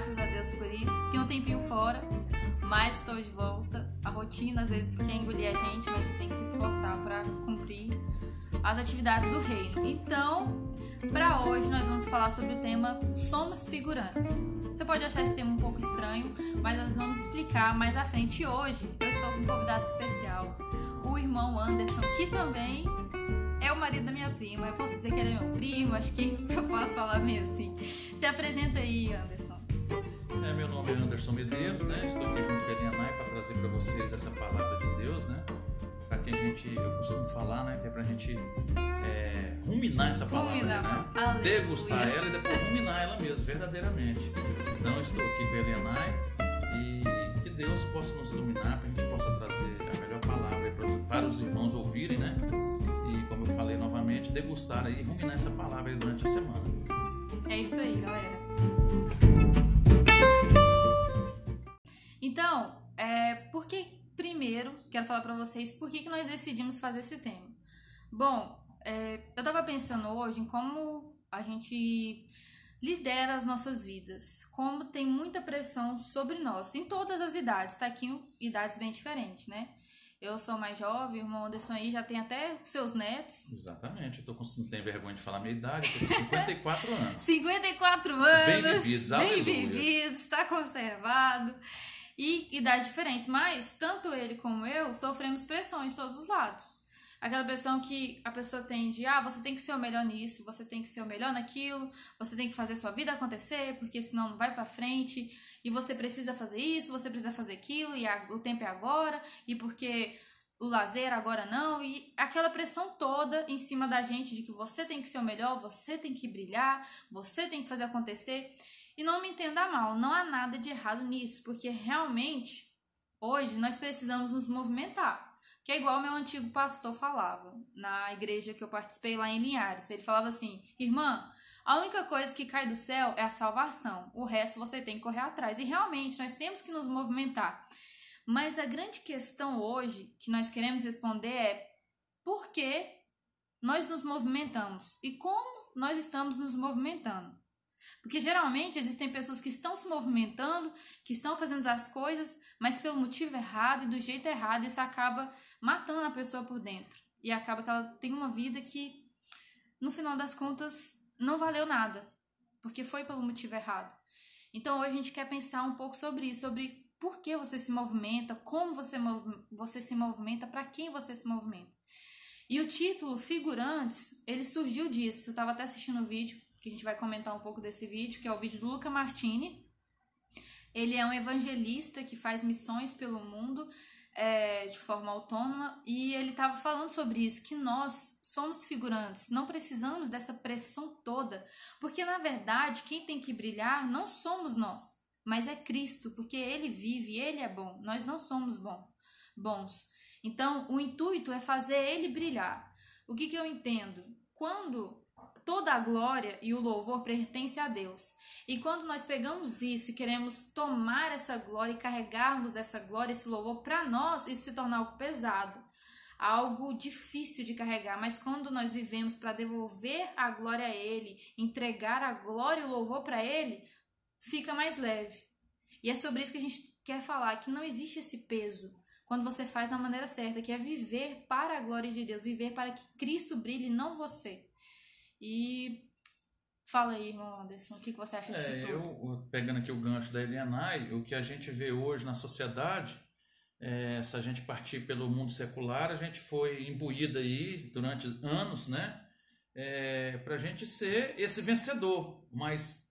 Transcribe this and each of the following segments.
graças a Deus por isso. Fiquei um tempinho fora, mas estou de volta. A rotina às vezes quer engolir a gente, mas a gente tem que se esforçar para cumprir as atividades do reino. Então, para hoje nós vamos falar sobre o tema Somos Figurantes. Você pode achar esse tema um pouco estranho, mas nós vamos explicar mais à frente. E hoje eu estou com um convidado especial, o irmão Anderson, que também é o marido da minha prima. Eu posso dizer que ele é meu primo, acho que eu posso falar meio assim. Se apresenta aí, Anderson. É, meu nome é Anderson Medeiros, né? Estou aqui junto com a Elianai para trazer para vocês essa palavra de Deus, né? Para que a gente, eu costumo falar, né? Que é para a gente é, ruminar essa palavra, Ruminar. né? Aleluia. Degustar ela e depois ruminar ela mesmo, verdadeiramente. Então, estou aqui com a Elianai e que Deus possa nos iluminar, para a gente possa trazer a melhor palavra para os- irmãos ouvirem, né? E como eu falei novamente, degustar aí, ruminar essa palavra durante a semana. É isso aí, galera. Então, é, por que primeiro quero falar pra vocês por que, que nós decidimos fazer esse tema? Bom, é, eu tava pensando hoje em como a gente lidera as nossas vidas, como tem muita pressão sobre nós, em todas as idades, tá aqui idades bem diferentes, né? Eu sou mais jovem, o irmão Anderson aí já tem até seus netos, Exatamente, eu tô com, não tenho vergonha de falar minha idade, eu tô com 54 anos. 54 anos. Bem vividos, Bem aleluia. vividos, está conservado. E idades diferentes, mas tanto ele como eu sofremos pressões de todos os lados. Aquela pressão que a pessoa tem de, ah, você tem que ser o melhor nisso, você tem que ser o melhor naquilo, você tem que fazer sua vida acontecer, porque senão não vai pra frente, e você precisa fazer isso, você precisa fazer aquilo, e a- o tempo é agora, e porque o lazer agora não, e aquela pressão toda em cima da gente de que você tem que ser o melhor, você tem que brilhar, você tem que fazer acontecer. E não me entenda mal, não há nada de errado nisso, porque realmente hoje nós precisamos nos movimentar. Que é igual meu antigo pastor falava na igreja que eu participei lá em Linhares. Ele falava assim: "Irmã, a única coisa que cai do céu é a salvação. O resto você tem que correr atrás". E realmente nós temos que nos movimentar. Mas a grande questão hoje que nós queremos responder é por que nós nos movimentamos e como nós estamos nos movimentando. Porque geralmente existem pessoas que estão se movimentando, que estão fazendo as coisas, mas pelo motivo errado e do jeito errado, isso acaba matando a pessoa por dentro. E acaba que ela tem uma vida que, no final das contas, não valeu nada, porque foi pelo motivo errado. Então hoje a gente quer pensar um pouco sobre isso, sobre por que você se movimenta, como você, você se movimenta, para quem você se movimenta. E o título Figurantes, ele surgiu disso. Eu estava até assistindo o vídeo, que a gente vai comentar um pouco desse vídeo, que é o vídeo do Luca Martini. Ele é um evangelista que faz missões pelo mundo é, de forma autônoma e ele estava falando sobre isso, que nós somos figurantes, não precisamos dessa pressão toda, porque na verdade quem tem que brilhar não somos nós, mas é Cristo, porque Ele vive, Ele é bom, nós não somos bom, bons. Então o intuito é fazer Ele brilhar. O que, que eu entendo? Quando toda a glória e o louvor pertence a Deus. E quando nós pegamos isso e queremos tomar essa glória e carregarmos essa glória, esse louvor para nós, isso se torna algo pesado, algo difícil de carregar. Mas quando nós vivemos para devolver a glória a Ele, entregar a glória e o louvor para Ele, fica mais leve. E é sobre isso que a gente quer falar, que não existe esse peso quando você faz da maneira certa, que é viver para a glória de Deus, viver para que Cristo brilhe, não você. E fala aí, irmão Anderson, o que você acha disso É, tudo? eu, pegando aqui o gancho da Elianai, o que a gente vê hoje na sociedade, é, se a gente partir pelo mundo secular, a gente foi imbuído aí durante anos, né? É, para a gente ser esse vencedor. Mas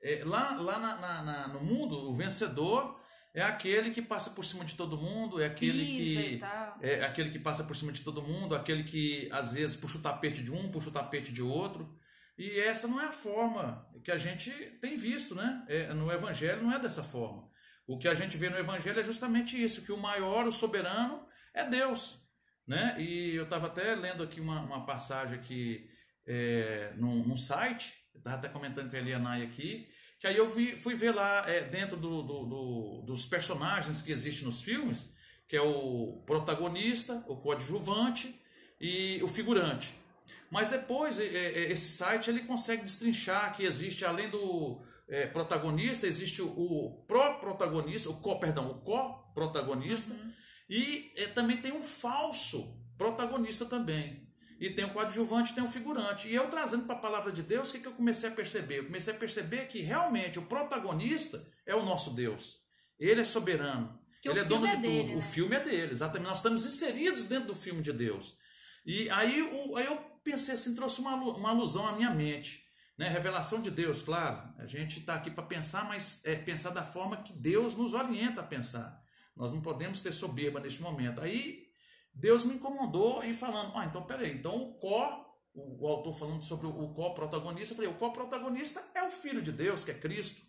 é, lá, lá na- na- na- no mundo, o vencedor é aquele que passa por cima de todo mundo, é aquele Pisa que. É aquele que passa por cima de todo mundo, aquele que às vezes puxa o tapete de um, puxa o tapete de outro. E essa não é a forma que a gente tem visto, né? É, no Evangelho não é dessa forma. O que a gente vê no Evangelho é justamente isso, que o maior, o soberano, é Deus. Né? E eu estava até lendo aqui uma, uma passagem aqui é, num, num site, eu estava até comentando com a Elianai aqui, que aí eu vi, fui ver lá é, dentro do, do- do- dos personagens que existem nos filmes, que é o protagonista, o coadjuvante e o figurante. Mas depois é, é, esse site ele consegue destrinchar que existe além do, é, protagonista, existe o, o pró-protagonista, o co, perdão, o co-protagonista, uhum. e é, também tem um falso protagonista também. E tem o coadjuvante, tem o figurante. E eu trazendo para a palavra de Deus, o que, que eu comecei a perceber? Eu comecei a perceber que realmente o protagonista é o nosso Deus. Ele é soberano. Que ele é dono de dele, tudo. Né? O filme é dele, exatamente. Nós estamos inseridos dentro do filme de Deus. E aí, o, aí eu pensei assim, trouxe uma, uma alusão à minha mente. Né? Revelação de Deus, claro. A gente está aqui para pensar, mas é pensar da forma que Deus nos orienta a pensar. Nós não podemos ter soberba neste momento. Aí Deus me incomodou e falando, ah, então peraí, então o có, o, autor falando sobre o, o có-protagonista, eu falei, o có-protagonista é o Filho de Deus, que é Cristo.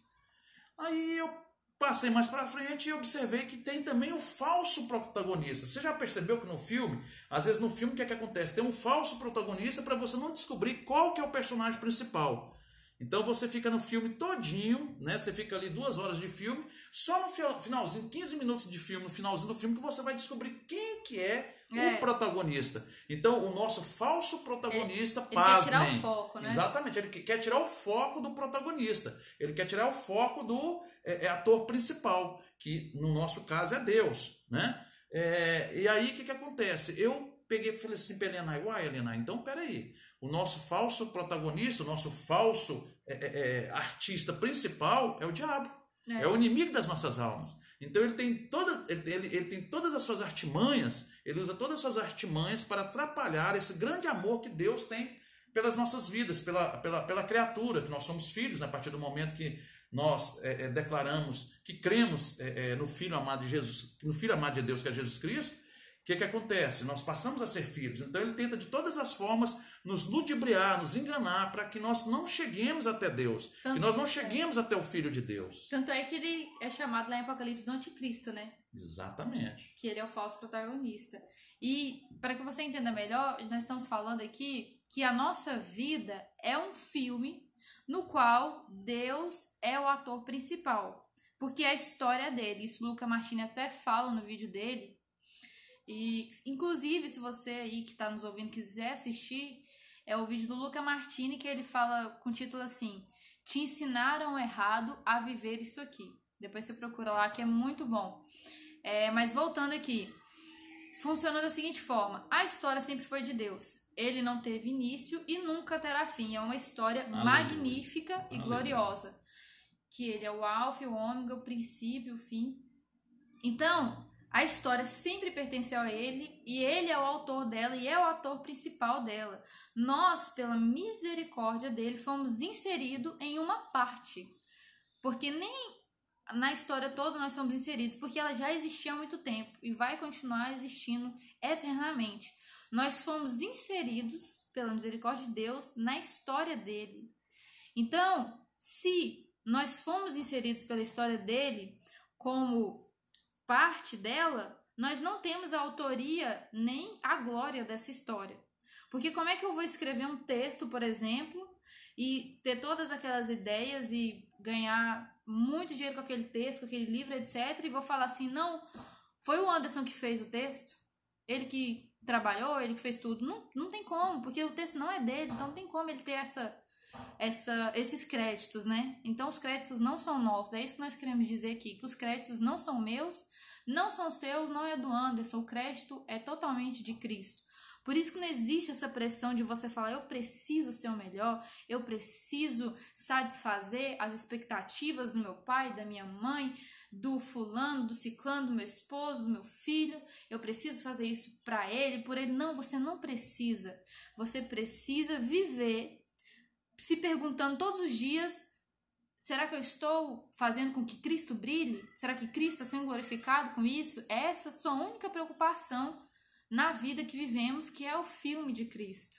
Aí eu passei mais para frente e observei que tem também o falso protagonista. Você já percebeu que no filme, às vezes no filme o que é que acontece? Tem um falso protagonista para você não descobrir qual que é o personagem principal. Então você fica no filme todinho, né? Você fica ali duas horas de filme, só no finalzinho, 15 minutos de filme, no finalzinho do filme, que você vai descobrir quem que é, é. o protagonista. Então, o nosso falso protagonista, ele, pasmem. Ele quer tirar o foco, né? Exatamente, ele quer tirar o foco do protagonista. Ele quer tirar o foco do é, é ator principal, que no nosso caso é Deus, né? É, e aí, o que, que acontece? Eu peguei e falei assim para Helena, uai, Helena, então peraí. O nosso falso protagonista, o nosso falso é, é, é artista principal é o diabo. É. é. o inimigo das nossas almas. Então ele tem, toda, ele, ele, ele, tem todas as suas artimanhas, ele usa todas as suas artimanhas para atrapalhar esse grande amor que Deus tem pelas nossas vidas, pela, pela, pela criatura, que nós somos filhos, né? a partir do momento que nós é, é, declaramos que cremos é, é no Filho amado de Jesus, no Filho amado de Deus, que é Jesus Cristo, que, que acontece? Nós passamos a ser filhos. Então ele tenta de todas as formas nos ludibriar, nos enganar, para que nós não cheguemos até Deus. Tanto que nós não cheguemos até o Filho de Deus. Tanto é que ele é chamado lá em Apocalipse do Anticristo, né? Exatamente. Que ele é o falso protagonista. E para que você entenda melhor, nós estamos falando aqui que a nossa vida é um filme no qual Deus é o ator principal. Porque é a história dele. Isso Luca Martini até fala no vídeo dele e, inclusive, se você aí que está nos ouvindo quiser assistir, é o vídeo do Luca Martini que ele fala com o título assim: Te ensinaram errado a viver isso aqui. Depois você procura lá que é muito bom. É, mas voltando aqui, funciona da seguinte forma: a história sempre foi de Deus. Ele não teve início e nunca terá fim. É uma história Aleluia. magnífica e Aleluia. gloriosa. Que ele é o alfa o ômega, o princípio o fim. Então, a história sempre pertenceu a ele e ele é o autor dela e é o ator principal dela. Nós, pela misericórdia dele, fomos inseridos em uma parte. Porque nem na história toda nós somos inseridos, porque ela já existia há muito tempo e vai continuar existindo eternamente. Nós fomos inseridos pela misericórdia de Deus na história dele. Então, se nós fomos inseridos pela história dele como parte dela, nós não temos a autoria nem a glória dessa história. Porque como é que eu vou escrever um texto, por exemplo, e ter todas aquelas ideias e ganhar muito dinheiro com aquele texto, com aquele livro, etc. E vou falar assim, não, foi o Anderson que fez o texto, ele que trabalhou, ele que fez tudo. Não, não tem como, porque o texto não é dele, então não tem como ele ter essa, essa, esses créditos, né? Então os créditos não são nossos, é isso que nós queremos dizer aqui, que os créditos não são meus, não são seus, não é do Anderson, o crédito é totalmente de Cristo. Por isso que não existe essa pressão de você falar, eu preciso ser o melhor, eu preciso satisfazer as expectativas do meu pai, da minha mãe, do fulano, do ciclano, do meu esposo, do meu filho, eu preciso fazer isso para ele, por ele. Não, você não precisa. Você precisa viver se perguntando todos os dias Será que eu estou fazendo com que Cristo brilhe? Será que Cristo está sendo glorificado com isso? É essa a sua única preocupação na vida que vivemos, que é o filme de Cristo.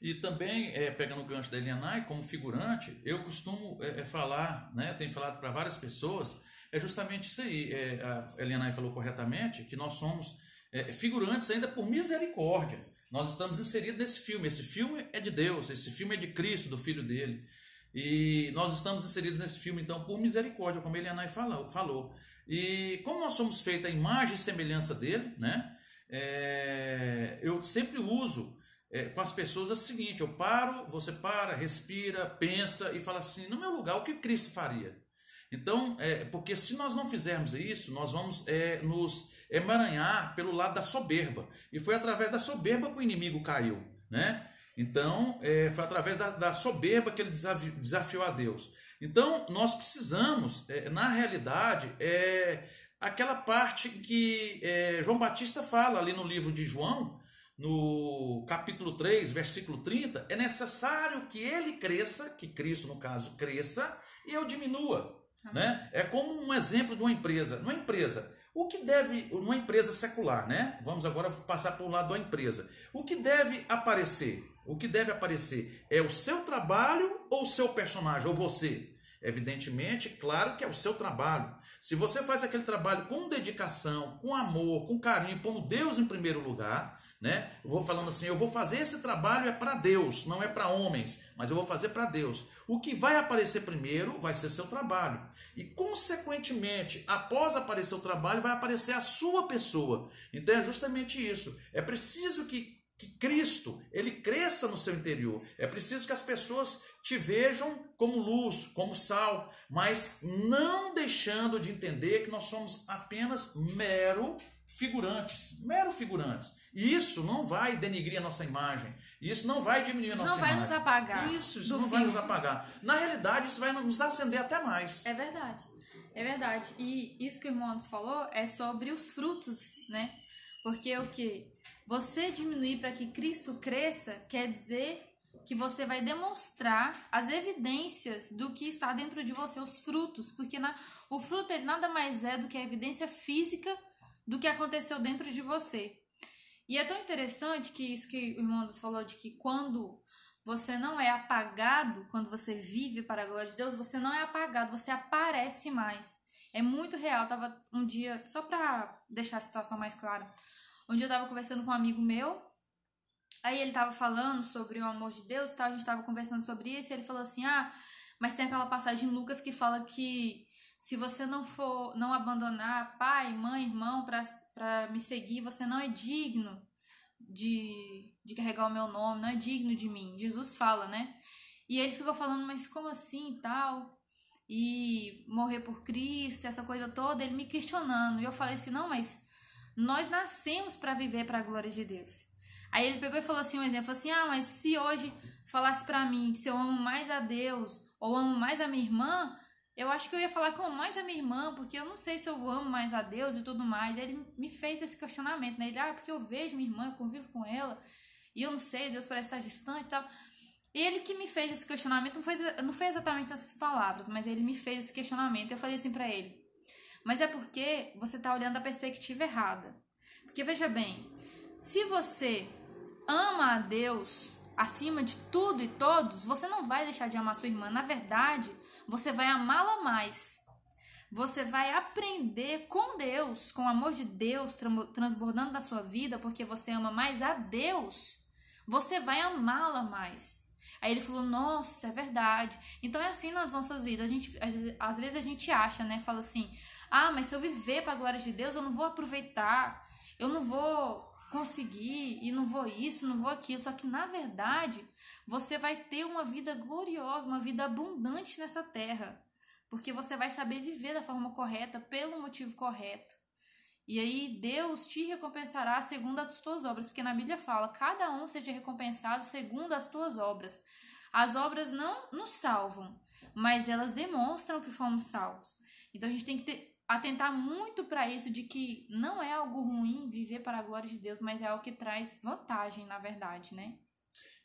E também, é, pegando o gancho da Elianai, como figurante, eu costumo é, é falar, né, tenho falado para várias pessoas, é justamente isso aí. É, a Elianai falou corretamente, que nós somos é, figurantes ainda por misericórdia. Nós estamos inseridos nesse filme. Esse filme é de Deus, esse filme é de Cristo, do Filho dele. E nós estamos inseridos nesse filme, então, por misericórdia, como Elianai falou, falou. E como nós somos feitos a imagem e semelhança dele, né? É, eu sempre uso é, com as pessoas é o seguinte: eu paro, você para, respira, pensa e fala assim, no meu lugar, o que Cristo faria? Então, é, porque se nós não fizermos isso, nós vamos é, nos emaranhar pelo lado da soberba. E foi através da soberba que o inimigo caiu, né? Então, é, foi através da, da, soberba que ele desafiou a Deus. Então, nós precisamos, é, na realidade, é, aquela parte que é, João Batista fala ali no livro de João, no capítulo 3, versículo 30, é necessário que ele cresça, que Cristo, no caso, cresça, e eu diminua. Né? É como um exemplo de uma empresa. Numa empresa, o que deve, numa empresa secular, né? Vamos agora passar para o lado da empresa. O que deve aparecer? O que deve aparecer é o seu trabalho ou o seu personagem, ou você? Evidentemente, claro que é o seu trabalho. Se você faz aquele trabalho com dedicação, com amor, com carinho, pondo Deus em primeiro lugar, né? Eu vou falando assim, eu vou fazer esse trabalho é para Deus, não é para homens, mas eu vou fazer para Deus. O que vai aparecer primeiro vai ser seu trabalho. E consequentemente, após aparecer o trabalho, vai aparecer a sua pessoa. Então é justamente isso. É preciso que que Cristo ele cresça no seu interior. É preciso que as pessoas te vejam como luz, como sal, mas não deixando de entender que nós somos apenas mero figurantes, mero figurantes. E isso não vai denigrir a nossa imagem. Isso não vai diminuir isso a nossa imagem. Isso não vai nos apagar. Isso, isso não filme. vai nos apagar. Na realidade, isso vai nos acender até mais. É verdade. É verdade. E isso que o irmão falou é sobre os frutos, né? Porque o que? Você diminuir para que Cristo cresça quer dizer que você vai demonstrar as evidências do que está dentro de você, os frutos, porque na, o fruto ele nada mais é do que a evidência física do que aconteceu dentro de você. E é tão interessante que isso que o irmão Deus falou de que quando você não é apagado, quando você vive para a glória de Deus, você não é apagado, você aparece mais. É muito real. Tava um dia, só para deixar a situação mais clara, um dia eu tava conversando com um amigo meu, aí ele tava falando sobre o amor de Deus e tal, a gente tava conversando sobre isso, e ele falou assim: "Ah, mas tem aquela passagem em Lucas que fala que se você não for, não abandonar pai, mãe, irmão para me seguir, você não é digno de, de carregar o meu nome, não é digno de mim. Jesus fala, né? E ele ficou falando, mas como assim e tal? E morrer por Cristo, essa coisa toda, ele me questionando. E eu falei assim: não, mas nós nascemos para viver para a glória de Deus. Aí ele pegou e falou assim: um exemplo assim: ah, mas se hoje falasse para mim se eu amo mais a Deus ou amo mais a minha irmã, eu acho que eu ia falar com mais a minha irmã, porque eu não sei se eu amo mais a Deus e tudo mais. Ele me fez esse questionamento, né? Ele, ah, porque eu vejo minha irmã, eu convivo com ela, e eu não sei, Deus parece estar distante e tal. Ele que me fez esse questionamento, não foi, não foi exatamente essas palavras, mas ele me fez esse questionamento. Eu falei assim para ele, mas é porque você tá olhando a perspectiva errada. Porque veja bem, se você ama a Deus acima de tudo e todos, você não vai deixar de amar sua irmã. Na verdade, você vai amá-la mais. Você vai aprender com Deus, com o amor de Deus transbordando da sua vida, porque você ama mais a Deus. Você vai amá-la mais. Aí ele falou: Nossa, é verdade. Então é assim nas nossas vidas. A gente, às vezes a gente acha, né? Fala assim: Ah, mas se eu viver para a glória de Deus, eu não vou aproveitar. Eu não vou conseguir e não vou isso, não vou aquilo. Só que na verdade, você vai ter uma vida gloriosa, uma vida abundante nessa terra, porque você vai saber viver da forma correta, pelo motivo correto. E aí Deus te recompensará segundo as tuas obras, porque na Bíblia fala: cada um seja recompensado segundo as tuas obras. As obras não nos salvam, mas elas demonstram que fomos salvos. Então a gente tem que ter, atentar muito para isso de que não é algo ruim viver para a glória de Deus, mas é algo que traz vantagem, na verdade, né?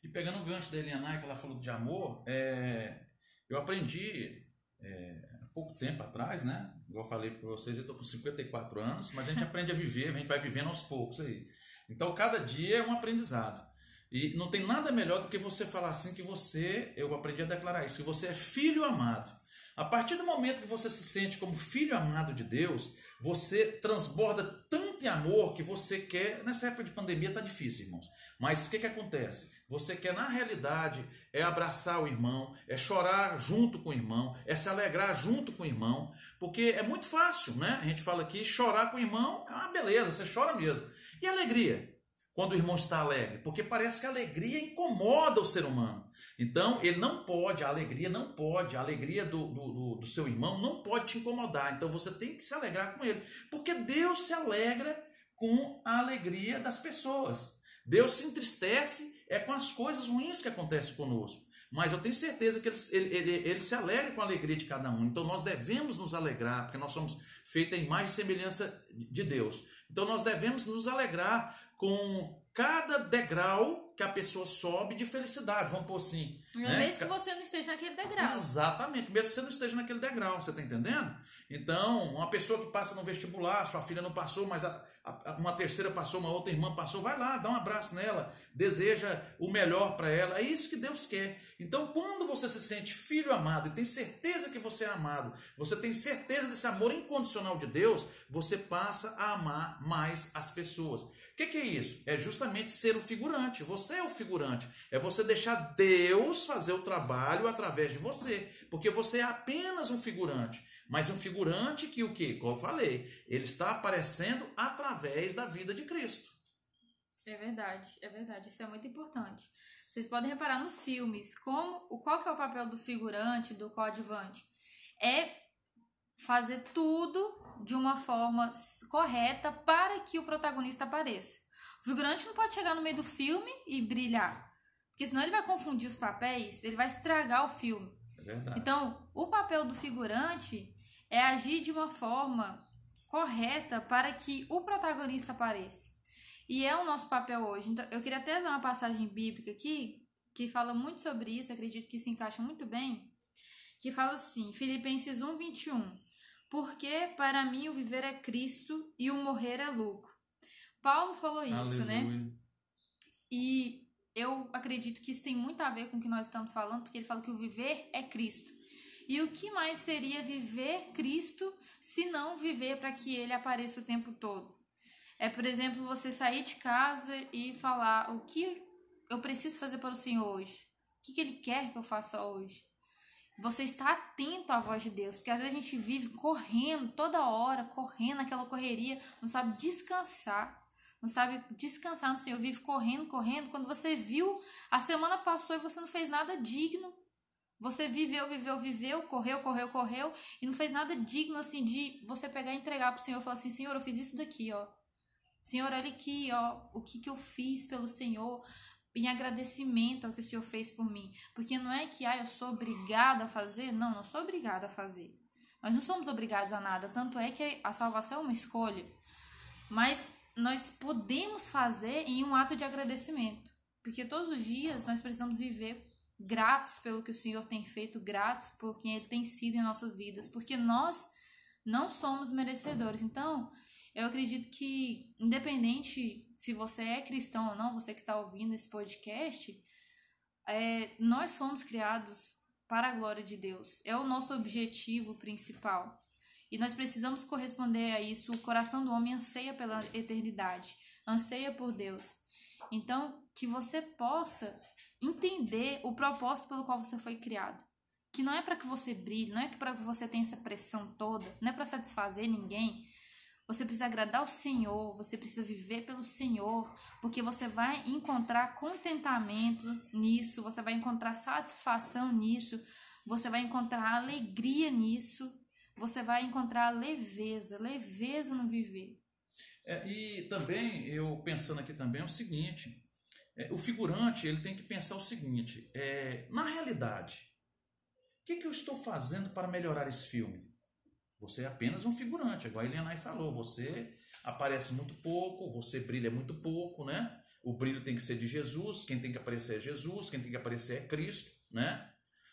E pegando o gancho da Eliana, que ela falou de amor, é, eu aprendi é, pouco tempo atrás, né? Igual eu falei para vocês, eu estou com 54 anos, mas a gente aprende a viver, a gente vai vivendo aos poucos aí. Então, cada dia é um aprendizado. E não tem nada melhor do que você falar assim que você, eu aprendi a declarar isso, que você é filho amado. A partir do momento que você se sente como filho amado de Deus, você transborda tanto em amor que você quer. Nessa época de pandemia está difícil, irmãos. Mas o que, que acontece? Você quer, na realidade, é abraçar o irmão, é chorar junto com o irmão, é se alegrar junto com o irmão, porque é muito fácil, né? A gente fala aqui, chorar com o irmão é uma beleza, você chora mesmo. E alegria? Quando o irmão está alegre? Porque parece que a alegria incomoda o ser humano. Então, ele não pode, a alegria não pode, a alegria do, do, do, seu irmão não pode te incomodar. Então, você tem que se alegrar com ele. Porque Deus se alegra com a alegria das pessoas. Deus se entristece é com as coisas ruins que acontecem conosco. Mas eu tenho certeza que ele, ele, ele, ele, se alegra com a alegria de cada um. Então nós devemos nos alegrar, porque nós somos feitos em imagem e semelhança de Deus. Então nós devemos nos alegrar com cada degrau que a pessoa sobe de felicidade, vamos pôr assim. Né? Mesmo que você não esteja naquele degrau. Exatamente, mesmo que você não esteja naquele degrau, você está entendendo? Então, uma pessoa que passa no vestibular, sua filha não passou, mas a, a, uma terceira passou, uma outra irmã passou, vai lá, dá um abraço nela, deseja o melhor para ela, é isso que Deus quer. Então, quando você se sente filho amado e tem certeza que você é amado, você tem certeza desse amor incondicional de Deus, você passa a amar mais as pessoas que, que é isso? É justamente ser o figurante. Você é o figurante. É você deixar Deus fazer o trabalho através de você. Porque você é apenas um figurante. Mas um figurante que o que? Como eu falei, ele está aparecendo através da vida de Cristo. É verdade, é verdade. Isso é muito importante. Vocês podem reparar nos filmes como qual que é o papel do figurante, do coadjuvante. É fazer tudo de uma forma correta para que o protagonista apareça. O figurante não pode chegar no meio do filme e brilhar, porque senão ele vai confundir os papéis, ele vai estragar o filme. É então, o papel do figurante é agir de uma forma correta para que o protagonista apareça. E é o nosso papel hoje. Então, eu queria até dar uma passagem bíblica aqui que fala muito sobre isso, acredito que se encaixa muito bem, que fala assim, Filipenses 1, 21. Porque para mim o viver é Cristo e o morrer é lucro. Paulo falou isso, né? Aleluia. né? E eu acredito que isso tem muito a ver com o que nós estamos falando, porque ele fala que o viver é Cristo. E o que mais seria viver Cristo se não viver para que ele apareça o tempo todo? É, por exemplo, você sair de casa e falar o que eu preciso fazer para o Senhor hoje? O que, que ele quer que eu faça hoje? Você está atento à voz de Deus, porque às vezes a gente vive correndo toda hora, correndo aquela correria, não sabe descansar, não sabe descansar no Senhor, vive correndo, correndo. Quando você viu, a semana passou e você não fez nada digno. Você viveu, viveu, viveu, correu, correu, correu e não fez nada digno assim de você pegar e entregar para o Senhor e falar assim: Senhor, eu fiz isso daqui, ó. Senhor, olha aqui, ó, o que, que eu fiz pelo Senhor em agradecimento ao que o Senhor fez por mim. Porque não é que ah, eu sou obrigada a fazer. Não, não sou obrigada a fazer. Nós não somos obrigados a nada. Tanto é que a salvação é uma escolha. Mas nós podemos fazer em um ato de agradecimento. Porque todos os dias nós precisamos viver gratos pelo que o Senhor tem feito, gratos por quem Ele tem sido em nossas vidas. Porque nós não somos merecedores. Então, eu acredito que, independente se você é cristão ou não, você que está ouvindo esse podcast, é, nós somos criados para a glória de Deus. É o nosso objetivo principal. E nós precisamos corresponder a isso. O coração do homem anseia pela eternidade, anseia por Deus. Então, que você possa entender o propósito pelo qual você foi criado. Que não é para que você brilhe, não é para que você tenha essa pressão toda, não é para satisfazer ninguém, você precisa agradar o Senhor, você precisa viver pelo Senhor, porque você vai encontrar contentamento nisso, você vai encontrar satisfação nisso, você vai encontrar alegria nisso, você vai encontrar leveza, leveza no viver. É, e também, eu pensando aqui também, é o seguinte: é, o figurante ele tem que pensar o seguinte: é, na realidade, o que, que eu estou fazendo para melhorar esse filme? Você é apenas um figurante, igual a Elianai falou. Você aparece muito pouco, você brilha muito pouco, né? O brilho tem que ser de Jesus, quem tem que aparecer é Jesus, quem tem que aparecer é Cristo, né?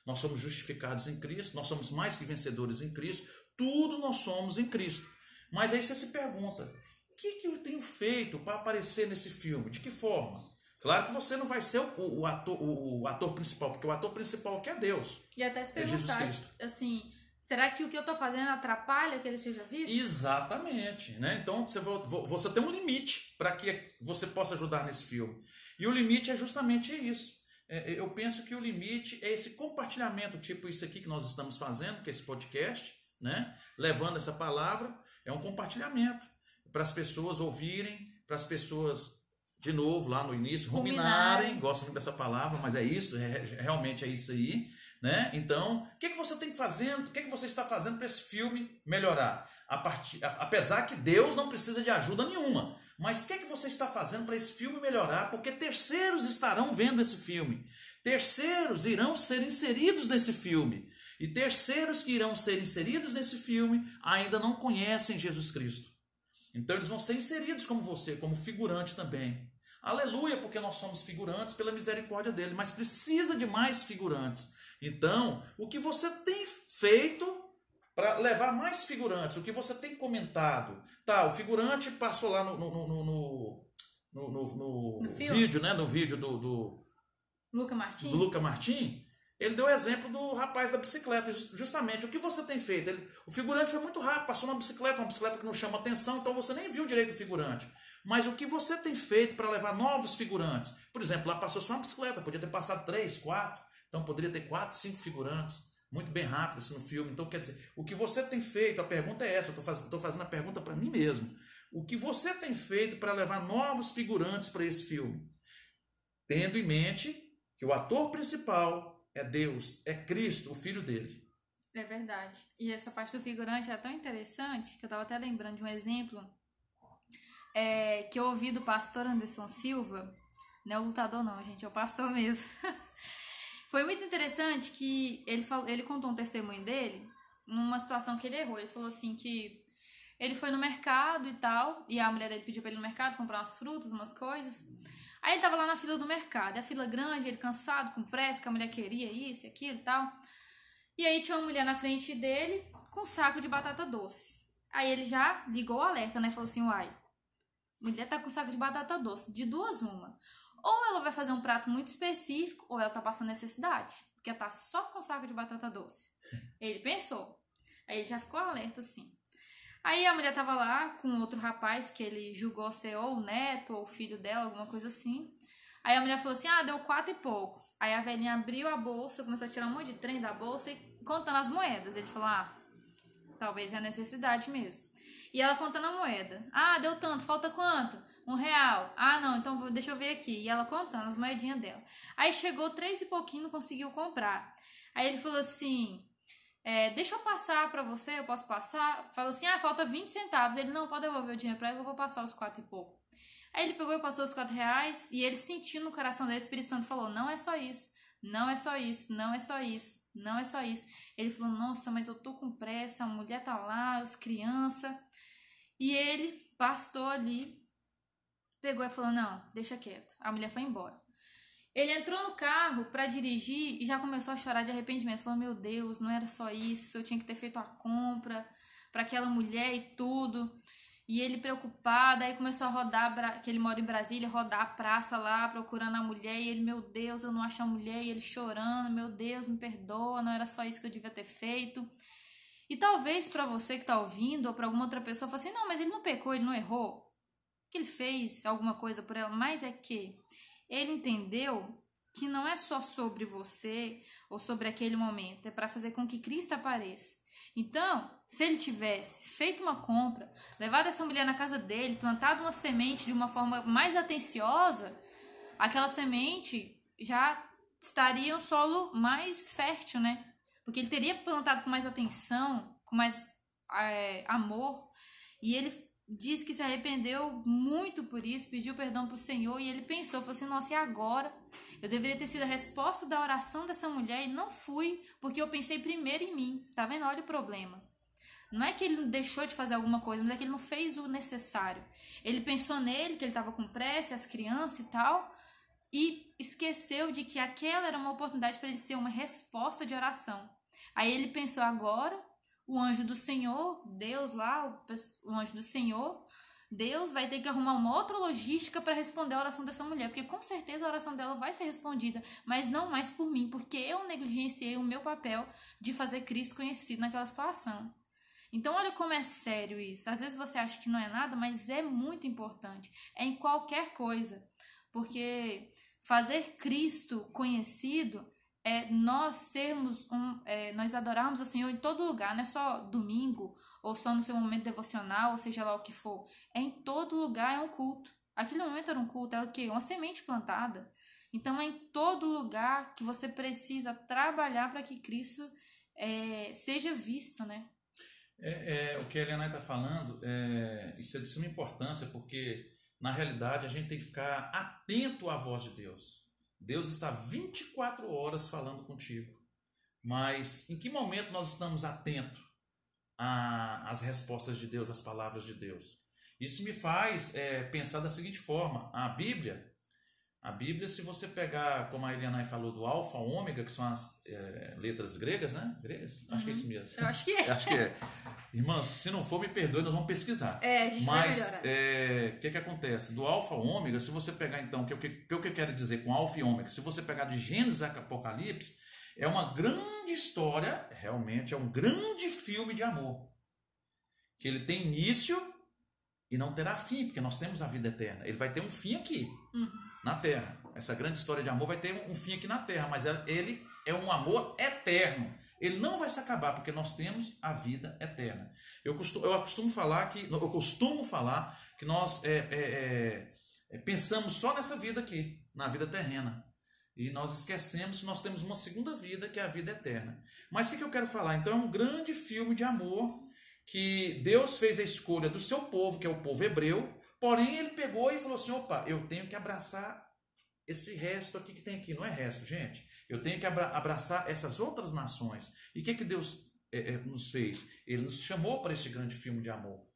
Nós somos justificados em Cristo, nós somos mais que vencedores em Cristo, tudo nós somos em Cristo. Mas aí você se pergunta: o que, que eu tenho feito para aparecer nesse filme? De que forma? Claro que você não vai ser o, o ator, o, o, ator principal, porque o ator principal que é Deus. E até se perguntar, é assim, Será que o que eu estou fazendo atrapalha que ele seja visto? Exatamente, né? Então você, você tem um limite para que você possa ajudar nesse filme. E o limite é justamente isso. É, é, eu penso que o limite é esse compartilhamento, tipo isso aqui que nós estamos fazendo, que é esse podcast, né? Levando essa palavra, é um compartilhamento para as pessoas ouvirem, para as pessoas de novo, lá no início, ruminarem, Ruminarem. gosto muito dessa palavra, mas é isso, é- realmente é isso aí, né? Então, o que, que você tem fazendo, o que, que você está fazendo para esse filme melhorar? Partir, apesar que Deus não precisa de ajuda nenhuma, mas o que, que você está fazendo para esse filme melhorar? Porque terceiros estarão vendo esse filme, terceiros irão ser inseridos nesse filme, e terceiros que irão ser inseridos nesse filme ainda não conhecem Jesus Cristo. Então eles vão ser inseridos como você, como figurante também. Aleluia, porque nós somos figurantes pela misericórdia dele, mas precisa de mais figurantes. Então, o que você tem feito para levar mais figurantes? O que você tem comentado? Tá, o figurante passou lá no, no, no, no, vídeo, né? No vídeo do, do, Luca Martins? do Luca Martim, ele deu o exemplo do rapaz da bicicleta. Just- Justamente, o que você tem feito? Ele- o figurante foi muito rápido, passou na bicicleta, uma bicicleta que não chama atenção, então você nem viu direito o figurante. Mas o que você tem feito para levar novos figurantes? Por exemplo, lá passou só uma bicicleta, podia ter passado três, quatro, então poderia ter quatro, cinco figurantes. Muito bem rápido assim no filme. Então, quer dizer, o que você tem feito, a pergunta é essa, eu estou fazendo a pergunta para mim mesmo. O que você tem feito para levar novos figurantes para esse filme? Tendo em mente que o ator principal é Deus, é Cristo, o filho dele. É verdade. E essa parte do figurante é tão interessante que eu tava até lembrando de um exemplo é, que eu ouvi do pastor Anderson Silva. Não é o lutador, não, gente, é o pastor mesmo. Foi muito interessante que ele, falou, ele contou um testemunho dele numa situação que ele errou. Ele falou assim que ele foi no mercado e tal, e a mulher dele pediu pra ele ir no mercado comprar umas frutas, umas coisas. Aí ele tava lá na fila do mercado, e a fila grande, ele cansado, com pressa, que a mulher queria isso e aquilo e tal. E aí tinha uma mulher na frente dele com um saco de batata doce. Aí ele já ligou o alerta, né? Falou assim, uai, mulher tá com saco de batata doce, de duas uma. Ou ela vai fazer um prato muito específico, ou ela tá passando necessidade, porque tá só com saco de batata doce. Ele pensou. Aí ele já ficou alerta assim. Aí a mulher tava lá com outro rapaz que ele julgou ser ou o neto ou o filho dela, alguma coisa assim. Aí a mulher falou assim: ah, deu quatro e pouco. Aí a velhinha abriu a bolsa, começou a tirar um monte de trem da bolsa e contando as moedas. Ele falou: ah, talvez é a necessidade mesmo. E ela contando a moeda. Ah, deu tanto, falta quanto? Um real. Ah, não, então vou- deixa eu ver aqui. E ela contando as moedinhas dela. Aí chegou três e pouquinho, não conseguiu comprar. Aí ele falou assim: é, deixa eu passar pra você, eu posso passar? Falou assim: ah, falta 20 centavos. Ele, não, pode devolver o dinheiro pra ela, eu vou passar os quatro e pouco. Aí ele pegou e passou os quatro reais e ele sentiu no coração dele, Espírito Santo falou: não é só isso, não é só isso, não é só isso, não é só isso. Ele falou: nossa, mas eu tô com pressa, a mulher tá lá, as crianças. E ele, pastor ali, pegou e falou: não, deixa quieto. A mulher foi embora. Ele entrou no carro pra dirigir e já começou a chorar de arrependimento. Falou: Meu Deus, não era só isso, eu tinha que ter feito a compra pra aquela mulher e tudo. E ele preocupado, aí começou a rodar, que ele mora em Brasília, rodar a praça lá procurando a mulher. E ele, meu Deus, eu não acho a mulher. E ele chorando: Meu Deus, me perdoa, não era só isso que eu devia ter feito. E talvez pra você que tá ouvindo ou pra alguma outra pessoa, fale assim: Não, mas ele não pecou, ele não errou. Que ele fez alguma coisa por ela, mas é que ele entendeu que não é só sobre você ou sobre aquele momento, é para fazer com que Cristo apareça. Então, se ele tivesse feito uma compra, levado essa mulher na casa dele, plantado uma semente de uma forma mais atenciosa, aquela semente já estaria um solo mais fértil, né? Porque ele teria plantado com mais atenção, com mais é, amor, e ele diz que se arrependeu muito por isso, pediu perdão pro Senhor e ele pensou, falou assim, nossa, e agora? Eu deveria ter sido a resposta da oração dessa mulher e não fui, porque eu pensei primeiro em mim. Tá vendo? Olha o problema. Não é que ele deixou de fazer alguma coisa, mas é que ele não fez o necessário. Ele pensou nele, que ele estava com pressa, as crianças e tal, e esqueceu de que aquela era uma oportunidade para ele ser uma resposta de oração. Aí ele pensou agora, o anjo do Senhor, Deus lá, o, o anjo do Senhor, Deus vai ter que arrumar uma outra logística para responder a oração dessa mulher, porque com certeza a oração dela vai ser respondida, mas não mais por mim, porque eu negligenciei o meu papel de fazer Cristo conhecido naquela situação. Então, olha como é sério isso. Às vezes você acha que não é nada, mas é muito importante. É em qualquer coisa. Porque fazer Cristo conhecido é nós sermos um. é, nós adorarmos o Senhor em todo lugar, não é só domingo ou só no seu momento devocional, ou seja lá o que for. É em todo lugar, é um culto. Aquele momento era um culto, era o quê? Uma semente plantada. Então é em todo lugar que você precisa trabalhar para que Cristo é, seja visto, né? É, é, o que a Helena está falando, é, isso é de suma importância, porque na realidade a gente tem que ficar atento à voz de Deus. Deus está 24 horas falando contigo. Mas em que momento nós estamos atentos às respostas de Deus, às palavras de Deus? Isso me faz é, pensar da seguinte forma: a Bíblia a Bíblia, se você pegar, como a Elianai falou, do alfa, ômega, que são as é, letras gregas, né? Gregas? Acho que é isso Uhum. mesmo. Eu acho que é. Acho que é. Irmãos, se não for, me perdoe, nós vamos pesquisar. É, a gente Mas é, o que, que acontece? Do alfa ômega, se você pegar então, o que, que, o que eu quero dizer com alfa e ômega? Se você pegar de Gênesis a Apocalipse, é uma grande história, realmente, é um grande filme de amor. Que ele tem início e não terá fim, porque nós temos a vida eterna. Ele vai ter um fim aqui Uhum. Na terra. Essa grande história de amor vai ter um fim aqui na terra, mas ele é um amor eterno. Ele não vai se acabar, porque nós temos a vida eterna. Eu costumo, eu costumo falar que eu costumo falar que nós é, é, é, é, pensamos só nessa vida aqui, na vida terrena. E nós esquecemos que nós temos uma segunda vida, que é a vida eterna. Mas o que, que eu quero falar? Então é um grande filme de amor que Deus fez a escolha do seu povo, que é o povo hebreu, porém ele pegou e falou assim: opa, eu tenho que abraçar esse resto aqui que tem aqui. Não é resto, gente. Eu tenho que abra abraçar essas outras nações. E o que, que Deus é, é, nos fez? Ele nos chamou para esse grande filme de amor.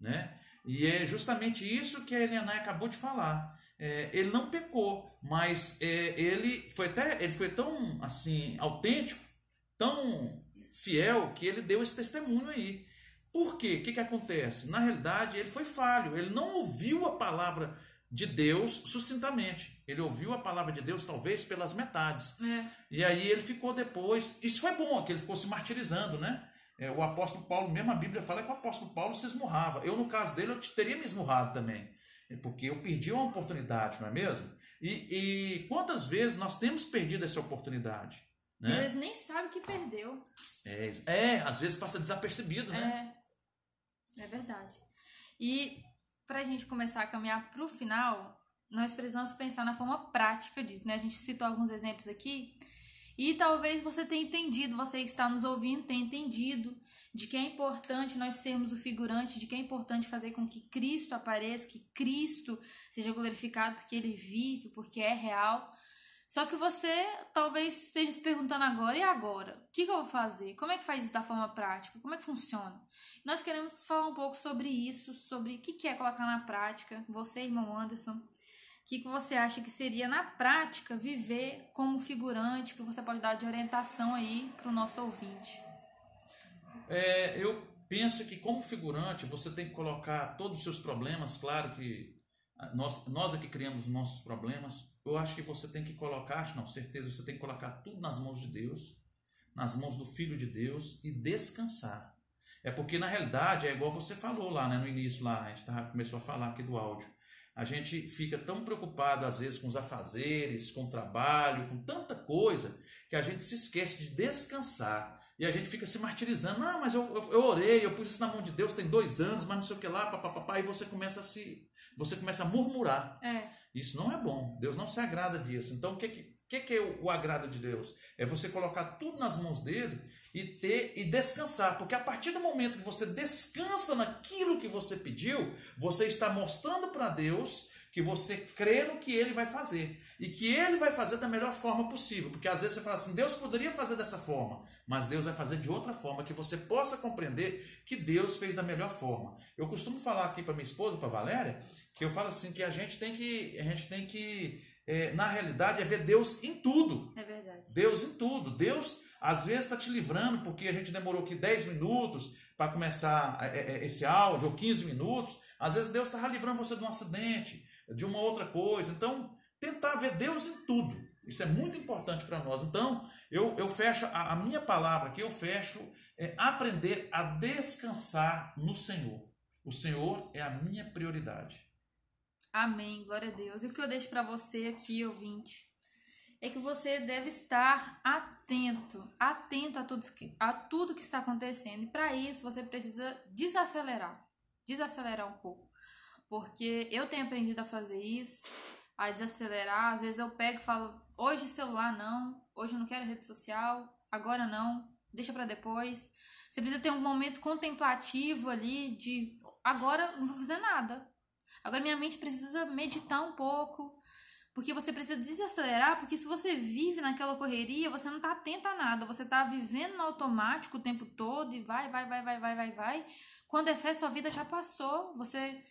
Né? E é justamente isso que a Elianai acabou de falar. É, ele não pecou, mas é, ele foi até ele foi tão assim autêntico, tão fiel que ele deu esse testemunho aí. Por quê? O que, que acontece? Na realidade, ele foi falho. Ele não ouviu a palavra de Deus sucintamente. Ele ouviu a palavra de Deus talvez pelas metades. É. E aí ele ficou depois. Isso foi bom, que ele ficou se martirizando, né? É, o apóstolo Paulo, mesmo a Bíblia fala que o apóstolo Paulo se esmurrava. Eu, no caso dele, eu teria me esmurrado também. Porque eu perdi uma oportunidade, não é mesmo? E, e quantas vezes nós temos perdido essa oportunidade? E Né? eles nem sabem que perdeu. É, é, às vezes passa desapercebido, né? É, é verdade. E pra gente começar a caminhar pro final, nós precisamos pensar na forma prática disso, né? A gente citou alguns exemplos aqui e talvez você tenha entendido, você que está nos ouvindo tenha entendido de que é importante nós sermos o figurante, de que é importante fazer com que Cristo apareça, que Cristo seja glorificado porque ele vive, porque é real. Só que você talvez esteja se perguntando agora, e agora? O que, que eu vou fazer? Como é que faz isso da forma prática? Como é que funciona? Nós queremos falar um pouco sobre isso, sobre o que, que é colocar na prática. Você, irmão Anderson, o que, que você acha que seria na prática viver como figurante, que você pode dar de orientação aí para o nosso ouvinte? É, eu penso que como figurante você tem que colocar todos os seus problemas, claro que nós, nós é que criamos os nossos problemas. Eu acho que você tem que colocar, acho não, certeza, você tem que colocar tudo nas mãos de Deus, nas mãos do Filho de Deus e descansar. É porque na realidade é igual você falou lá né, no início, lá, a gente tava, começou a falar aqui do áudio. A gente fica tão preocupado às vezes com os afazeres, com o trabalho, com tanta coisa, que a gente se esquece de descansar. E a gente fica se martirizando. Não, mas eu, eu, eu orei, eu pus isso na mão de Deus tem dois anos, mas não sei o que lá, papapá, e você começa a se. Você começa a murmurar. É, Isso não é bom. Deus não se agrada disso. Então, o que, que, que, é o, o agrado de Deus? É você colocar tudo nas mãos dele e ter e descansar. Porque a partir do momento que você descansa naquilo que você pediu, você está mostrando para Deus que você crê no que ele vai fazer. E que ele vai fazer da melhor forma possível. Porque às vezes você fala assim, Deus poderia fazer dessa forma, mas Deus vai fazer de outra forma, que você possa compreender que Deus fez da melhor forma. Eu costumo falar aqui para minha esposa, para Valéria, que eu falo assim que a gente tem que, a gente tem que, é, na realidade, é ver Deus em tudo. é verdade. Deus em tudo. Deus às vezes está te livrando porque a gente demorou aqui 10 minutos para começar é, é, esse áudio, ou 15 minutos. Às vezes Deus estava livrando você de um acidente, de uma outra coisa. Então, tentar ver Deus em tudo. Isso é muito importante para nós. Então, eu, eu fecho a, a minha palavra aqui, eu fecho é aprender a descansar no Senhor. O Senhor é a minha prioridade. Amém, glória a Deus. E o que eu deixo para você aqui, ouvinte, é que você deve estar atento, atento a tudo, que- a tudo que está acontecendo. E para isso você precisa desacelerar, desacelerar um pouco. Porque eu tenho aprendido a fazer isso, a desacelerar. Às vezes eu pego e falo: hoje celular não, hoje eu não quero rede social, agora não, deixa para depois. Você precisa ter um momento contemplativo ali de agora não vou fazer nada. Agora minha mente precisa meditar um pouco, porque você precisa desacelerar, porque se você vive naquela correria, você não tá atento a nada, você tá vivendo no automático o tempo todo e vai, vai, vai, vai, vai, vai, vai. Quando é fé, sua vida já passou, você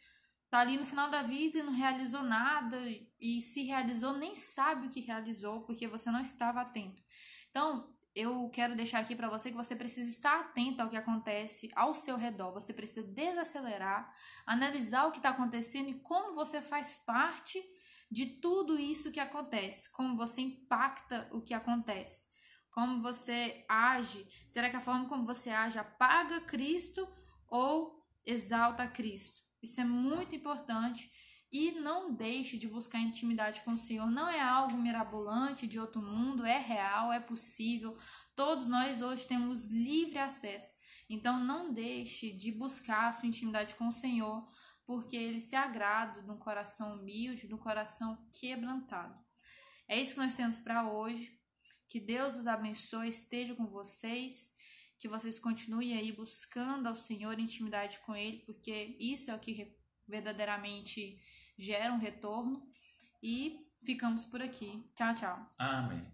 tá ali no final da vida e não realizou nada, e se realizou, nem sabe o que realizou, porque você não estava atento. Então, eu quero deixar aqui para você que você precisa estar atento ao que acontece ao seu redor. Você precisa desacelerar, analisar o que está acontecendo e como você faz parte de tudo isso que acontece, como você impacta o que acontece, como você age. Será que a forma como você age apaga Cristo ou exalta Cristo? Isso é muito importante. E não deixe de buscar intimidade com o Senhor. Não é algo mirabolante de outro mundo, é real, é possível. Todos nós hoje temos livre acesso. Então não deixe de buscar a sua intimidade com o Senhor, porque ele se agrada de um coração humilde, de um coração quebrantado. É isso que nós temos para hoje. Que Deus os abençoe, esteja com vocês, que vocês continuem aí buscando ao Senhor intimidade com Ele, porque isso é o que verdadeiramente gera um retorno. E ficamos por aqui. Tchau, tchau. Amém.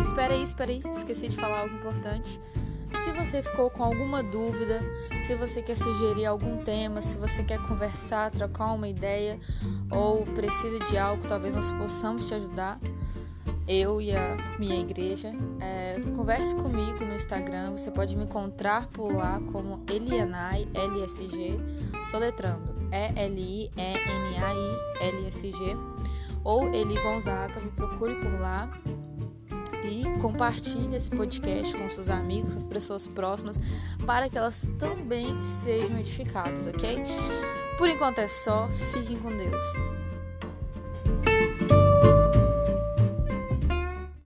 Espera aí, espera aí, esqueci de falar algo importante. Se você ficou com alguma dúvida, se você quer sugerir algum tema, se você quer conversar, trocar uma ideia ou precisa de algo, talvez nós possamos te ajudar, eu e a minha igreja, é, converse comigo no Instagram. Você pode me encontrar por lá como Elianai LSG, soletrando E-L-I-E-N-A-I-L-S-G, ou Eli Gonzaga, me procure por lá e compartilhe esse podcast com seus amigos, com as pessoas próximas, para que elas também sejam edificadas, ok? Por enquanto é só, fiquem com Deus.